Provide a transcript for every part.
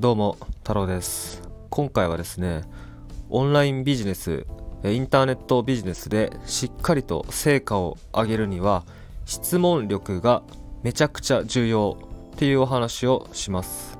どうも太郎です。今回はですねオンラインビジネスインターネットビジネスでしっかりと成果を上げるには質問力がめちゃくちゃ重要っていうお話をします。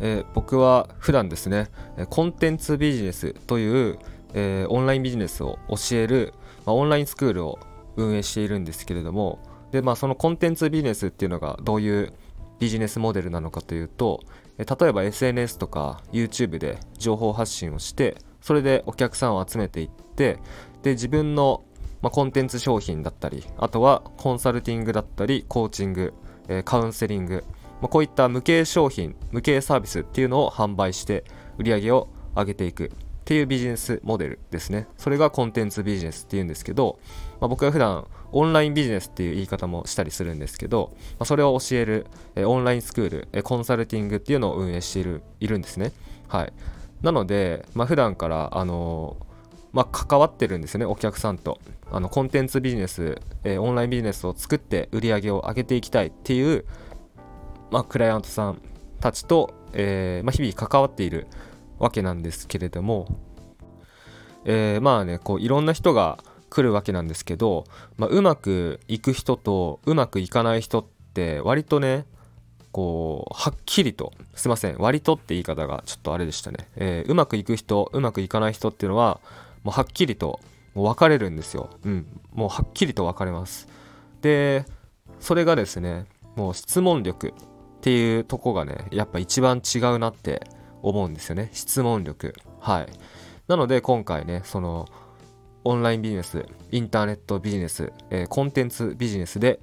えー、僕は普段ですねコンテンツビジネスという、えー、オンラインビジネスを教える、まあ、オンラインスクールを運営しているんですけれどもで、まあ、そのコンテンツビジネスっていうのがどういうビジネスモデルなのかというと例えば SNS とか YouTube で情報発信をしてそれでお客さんを集めていってで自分の、まあ、コンテンツ商品だったりあとはコンサルティングだったりコーチング、えー、カウンセリング、まあ、こういった無形商品無形サービスっていうのを販売して売り上げを上げていくっていうビジネスモデルですね。それがコンテンツビジネスっていうんですけど、まあ、僕は普段オンラインビジネスっていう言い方もしたりするんですけど、まあ、それを教えるえオンラインスクールえコンサルティングっていうのを運営しているいるんですね。はい。なので、まあ、普段からあのまあ、関わってるんですよね、お客さんと。あのコンテンツビジネス、えー、オンラインビジネスを作って売り上げを上げていきたいっていう、まあ、クライアントさんたちと、えーまあ、日々関わっているわけなんですけれども、えー、まあねこういろんな人が来るわけなんですけど、まあ、うまくいく人とうまくいかない人って割とねこうはっきりとすいません割とって言い方がちょっとあれでしたね、えー、うまくいく人うまくいかない人っていうのはもうはっきりともう分かれるんですよ、うん、もうはっきりと分かれます。でそれがですねもう質問力っていうとこがねやっぱ一番違うなって思うんですよね。質問力。はい。なので今回ねそのオンラインビジネスインターネットビジネス、えー、コンテンツビジネスで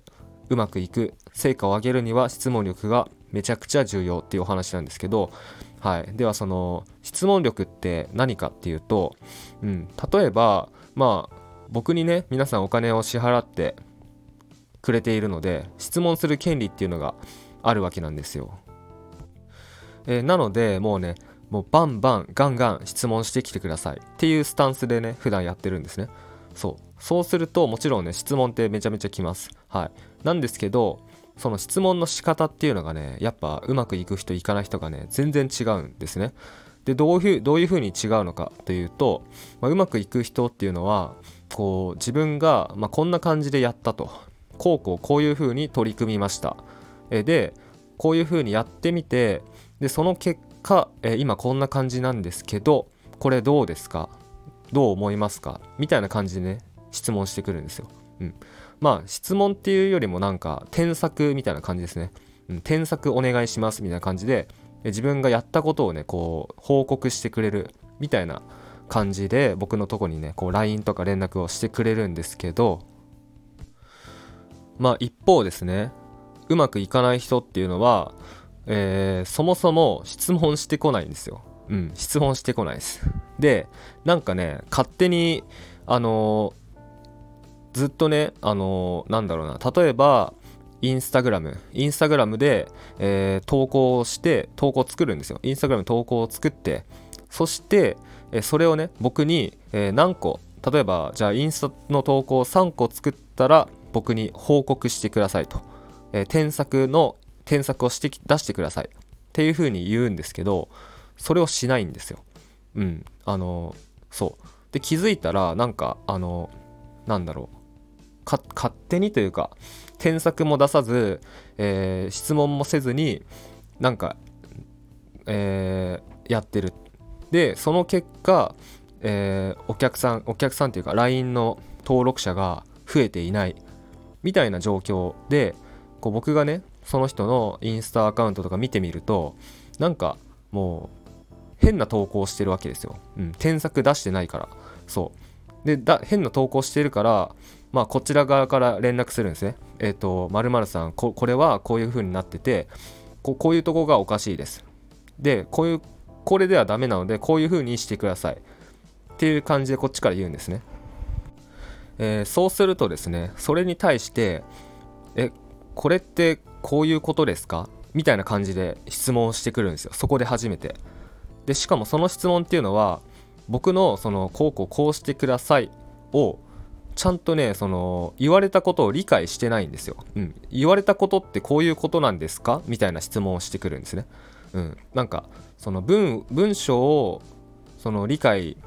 うまくいく成果を上げるには質問力がめちゃくちゃ重要っていうお話なんですけど、はい、ではその質問力って何かっていうと、うん、例えばまあ僕にね皆さんお金を支払ってくれているので質問する権利っていうのがあるわけなんですよ。えー、なのでもうねもうバンバンガンガン質問してきてくださいっていうスタンスでね普段やってるんですね。そう。そうするともちろんね質問ってめちゃめちゃきます。はい。なんですけどその質問の仕方っていうのがねやっぱうまくいく人いかない人がね全然違うんですね。でどういうどういうふうに違うのかというと、まあ、うまくいく人っていうのはこう自分が、まあ、こんな感じでやったと。こうこうこういうふうに取り組みました。えでこういうふうにやってみてでその結果、えー、今こんな感じなんですけどこれどうですか？どう思いますか？みたいな感じでね質問してくるんですよ。うん、まあ質問っていうよりもなんか添削みたいな感じですね。うん、添削お願いしますみたいな感じで自分がやったことをねこう報告してくれるみたいな感じで僕のとこにねこう LINE とか連絡をしてくれるんですけどまあ一方ですねうまくいかない人っていうのはえー、そもそも質問してこないんですよ。うん、質問してこないです。で、なんかね、勝手に、あのー、ずっとね、あのー、なんだろうな、例えば、インスタグラム、インスタグラムで、えー、投稿して、投稿作るんですよ。インスタグラム投稿を作って、そして、えそれをね、僕に、え何個、例えば、じゃあインスタの投稿を3個作ったら、僕に報告してくださいと。え添削の添削をして出してくださいっていうふうに言うんですけどそれをしないんですよ。うん。あの、そう。で、気づいたら、なんか、あの、なんだろう。勝手にというか、添削も出さず、えー、質問もせずに、なんか、えー、やってる。で、その結果、えー、お客さん、お客さんというか、LINE の登録者が増えていない。みたいな状況で、こう僕がね、その人のインスタアカウントとか見てみるとなんかもう変な投稿してるわけですよ。うん、添削出してないから。そう。で、だ変な投稿してるから、まあ、こちら側から連絡するんですね。えっ、ー、と、まるさんこ、これはこういう風になっててこ、こういうとこがおかしいです。で、こういう、これではダメなので、こういう風にしてください。っていう感じでこっちから言うんですね。えー、そうするとですね、それに対して、え、これってこういうことですか？みたいな感じで質問をしてくるんですよ。そこで初めて。でしかもその質問っていうのは僕のそのこうこうこうしてくださいをちゃんとねその言われたことを理解してないんですよ、うん、言われたことってこういうことなんですか？みたいな質問をしてくるんですね、うん、なんかその文文章をその理解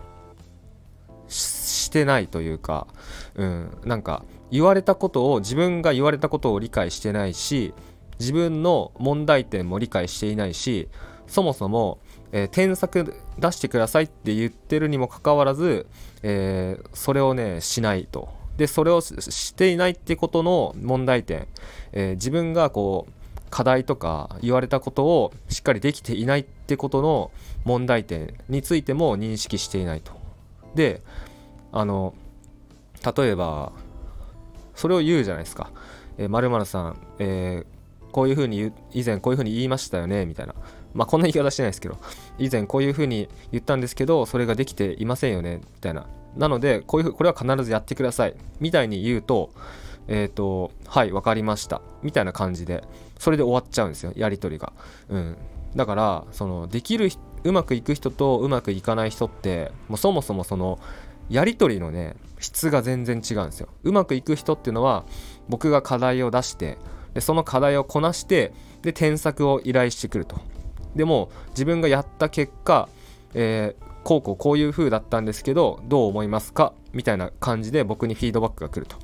してないというか、うん、なんか言われたことを自分が言われたことを理解してないし自分の問題点も理解していないしそもそも、えー、添削出してくださいって言ってるにもかかわらず、えー、それをねしないと。でそれをしていないってことの問題点、えー、自分がこう課題とか言われたことをしっかりできていないってことの問題点についても認識していないと。であの例えばそれを言うじゃないですか「まる、さん、えー、こういうふうに以前こういうふうに言いましたよね」みたいな。まあこんな言い方してないですけど 以前こういうふうに言ったんですけどそれができていませんよねみたいな。なのでこういうこれは必ずやってくださいみたいに言うとえっ、ー、とはい分かりましたみたいな感じでそれで終わっちゃうんですよやり取りが。うん。だからそのできるうまくいく人とうまくいかない人ってもうそもそもそのやり取りのね質が全然違うんですよ。うまくいく人っていうのは僕が課題を出してでその課題をこなしてで添削を依頼してくると。でも自分がやった結果、えー、こうこうこういう風だったんですけどどう思いますか？みたいな感じで僕にフィードバックが来ると。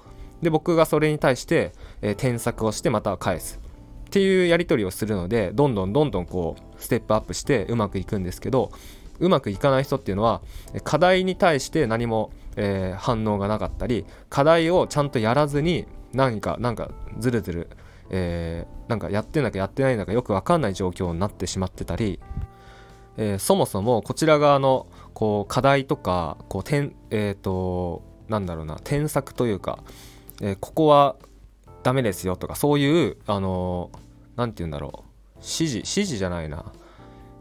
で僕がそれに対して、えー、添削をしてまた返す。っていうやり取りをするのでどんどんどんどんこうステップアップしてうまくいくんですけどうまくいかない人っていうのは課題に対して何も、えー、反応がなかったり課題をちゃんとやらずに何かなんかずるずる、えー、なんかやってんだかやってないんだかよく分かんない状況になってしまってたり、えー、そもそもこちら側のこう課題とかこう点えっ、ー、となんだろうな添削というか、えー、ここはダメですよとかそういうあの何て言うんだろう指示指示じゃないな、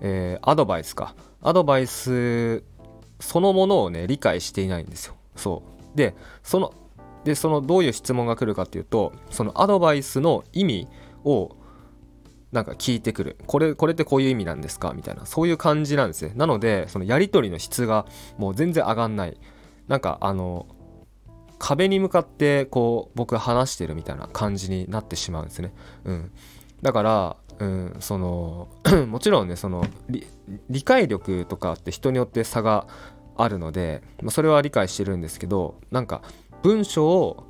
えー、アドバイスか。アドバイスそのものをね理解していないんですよ。そう。でそのでそのどういう質問が来るかっていうとそのアドバイスの意味をなんか聞いてくる。これこれってこういう意味なんですか？みたいな。そういう感じなんですね。なのでそのやり取りの質がもう全然上がんない。なんかあの壁に向かってこう僕話してるみたいな感じになってしまうんですね。うん。だから、うん、その もちろんねその理解力とかって人によって差があるので、まあ、それは理解してるんですけどなんか文章を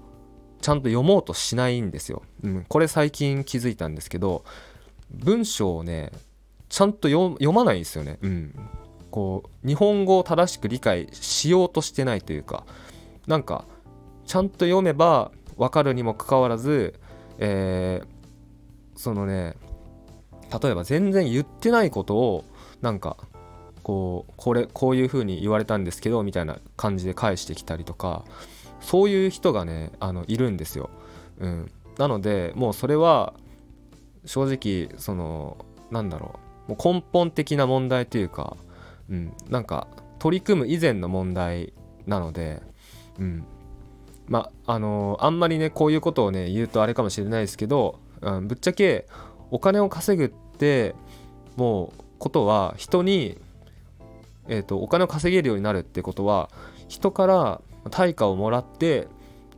ちゃんと読もうとしないんですよ。うん、これ最近気づいたんですけど文章をねちゃんと読まないんですよね。うん、こう日本語を正しく理解しようとしてないというかなんかちゃんと読めば分かるにもかかわらず、えー、そのね例えば全然言ってないことをなんかこうこれこういう風に言われたんですけどみたいな感じで返してきたりとかそういう人がねあのいるんですよ。うん、なのでもうそれは正直そのなんだろう。もう根本的な問題というか、うん、なんか取り組む以前の問題なので、うん、まあのあんまりねこういうことをね言うとあれかもしれないですけどうん、ぶっちゃけお金を稼ぐってもうことは人に、えーと、お金を稼げるようになるってことは人から対価をもらって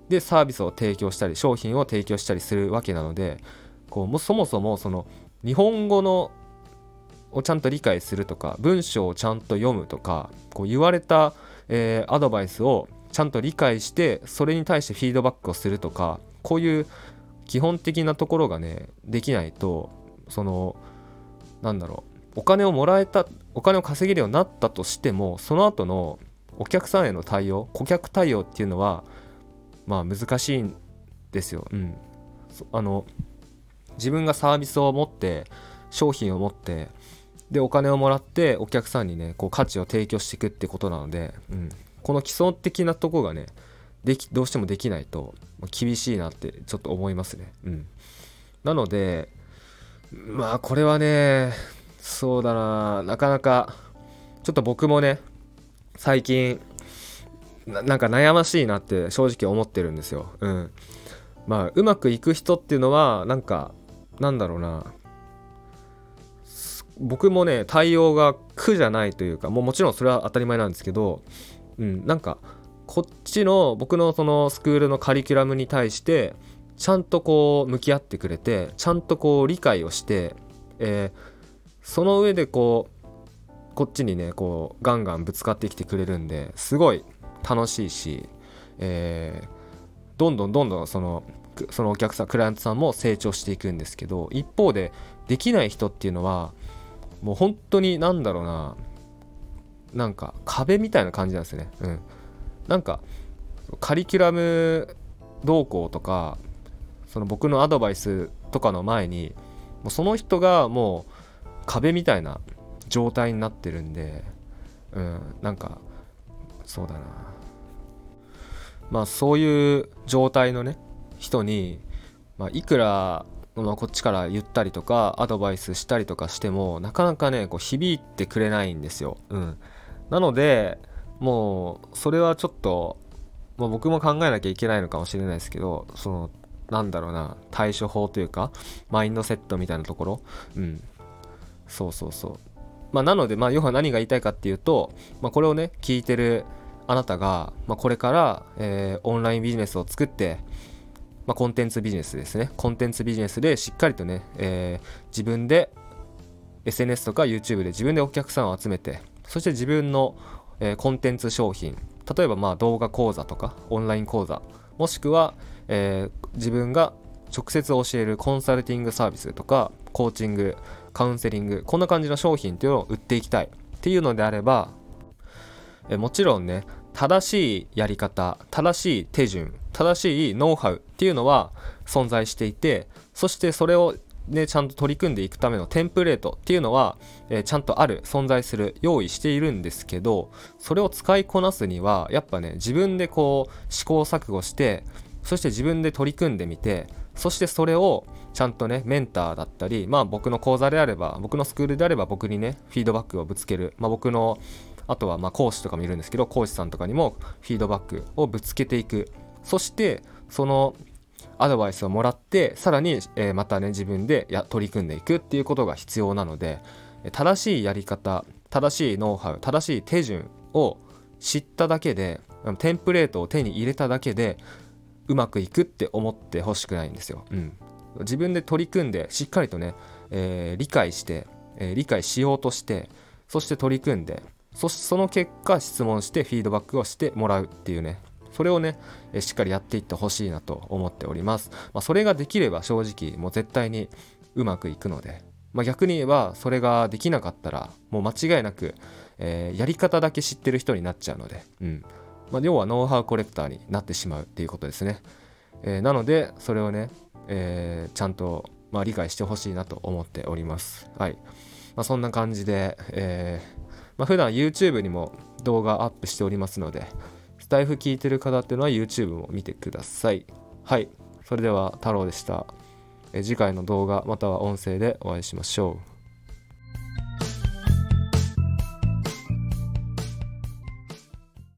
でサービスを提供したり商品を提供したりするわけなのでこうもそもそもその日本語のをちゃんと理解するとか文章をちゃんと読むとかこう言われた、えー、アドバイスをちゃんと理解してそれに対してフィードバックをするとかこういう基本的なところがねできないとそのなんだろうお金をもらえたお金を稼げるようになったとしてもその後のお客さんへの対応顧客対応っていうのはまあ難しいんですよ。うん、あの自分がサービスを持って商品を持ってでお金をもらってお客さんにねこう価値を提供していくってことなので、うん、この基礎的なとこがねできどうしてもできないと厳しいなってちょっと思いますね。うん、なのでまあこれはねそうだななかなかちょっと僕もね最近なんか悩ましいなって正直思ってるんですよ。うん。まあうまくいく人っていうのはなんかなんだろうな僕もね対応が苦じゃないというかもうもちろんそれは当たり前なんですけど、うん、なんかこっちの僕のそのスクールのカリキュラムに対してちゃんとこう向き合ってくれてちゃんとこう理解をして、えー、その上でこうこっちにねこうガンガンぶつかってきてくれるんですごい楽しいし、えー、どんどんどんどんそのそのお客さんクライアントさんも成長していくんですけど一方でできない人っていうのはもう本当になんだろうななんか壁みたいな感じなんですね。うん。なんかカリキュラム動向とかその僕のアドバイスとかの前にもうその人がもう壁みたいな状態になってるんでうんなんかそうだな。まあそういう状態のね人に、まあ、いくら、まあ、こっちから言ったりとかアドバイスしたりとかしてもなかなかねこう響いてくれないんですよ。うん、なのでもうそれはちょっと、まあ、僕も考えなきゃいけないのかもしれないですけどそのなんだろうな対処法というかマインドセットみたいなところ。うん。そうそうそう。まあなのでまあ要は何が言いたいかっていうと、まあ、これをね聞いてるあなたが、まあ、これから、えー、オンラインビジネスを作ってまあ、コンテンツビジネスですね。コンテンツビジネスでしっかりとね、えー、自分で SNS とか YouTube で自分でお客さんを集めて、そして自分の、えー、コンテンツ商品、例えばまあ動画講座とかオンライン講座、もしくは、えー、自分が直接教えるコンサルティングサービスとかコーチング、カウンセリング、こんな感じの商品っていうのを売っていきたいっていうのであれば、えもちろんね、正しいやり方、正しい手順、正しいノウハウっていうのは存在していてそしてそれをね、ちゃんと取り組んでいくためのテンプレートっていうのは、えー、ちゃんとある存在する用意しているんですけどそれを使いこなすにはやっぱね自分でこう試行錯誤してそして自分で取り組んでみてそしてそれをちゃんとねメンターだったりまあ僕の講座であれば僕のスクールであれば僕にねフィードバックをぶつける、まあ、僕のあとはま講師とかもいるんですけど講師さんとかにもフィードバックをぶつけていく。そしてそのアドバイスをもらってさらに、え、またね自分でや取り組んでいくっていうことが必要なので正しいやり方正しいノウハウ正しい手順を知っただけでテンプレートを手に入れただけでうまくいくって思ってほしくないんですよ。うん、自分で取り組んでしっかりとね、えー、理解して、えー、理解しようとしてそして取り組んでそしてその結果質問してフィードバックをしてもらうっていうねそれをね、えしっかりやっていってほしいなと思っております。まあ、それができれば正直もう絶対にうまくいくので、まあ、逆に言えばそれができなかったらもう間違いなく、えー、やり方だけ知ってる人になっちゃうので、うんまあ、要はノウハウコレクターになってしまうっていうことですね。えー、なのでそれをね、えー、ちゃんと、まあ、理解してほしいなと思っております。はい。まあ、そんな感じで、えーまあ、普段 YouTube にも動画アップしておりますので、スタイフ聞いてる方っていうのは YouTube も見てください。はい。それでは太郎でした。え次回の動画または音声でお会いしましょう。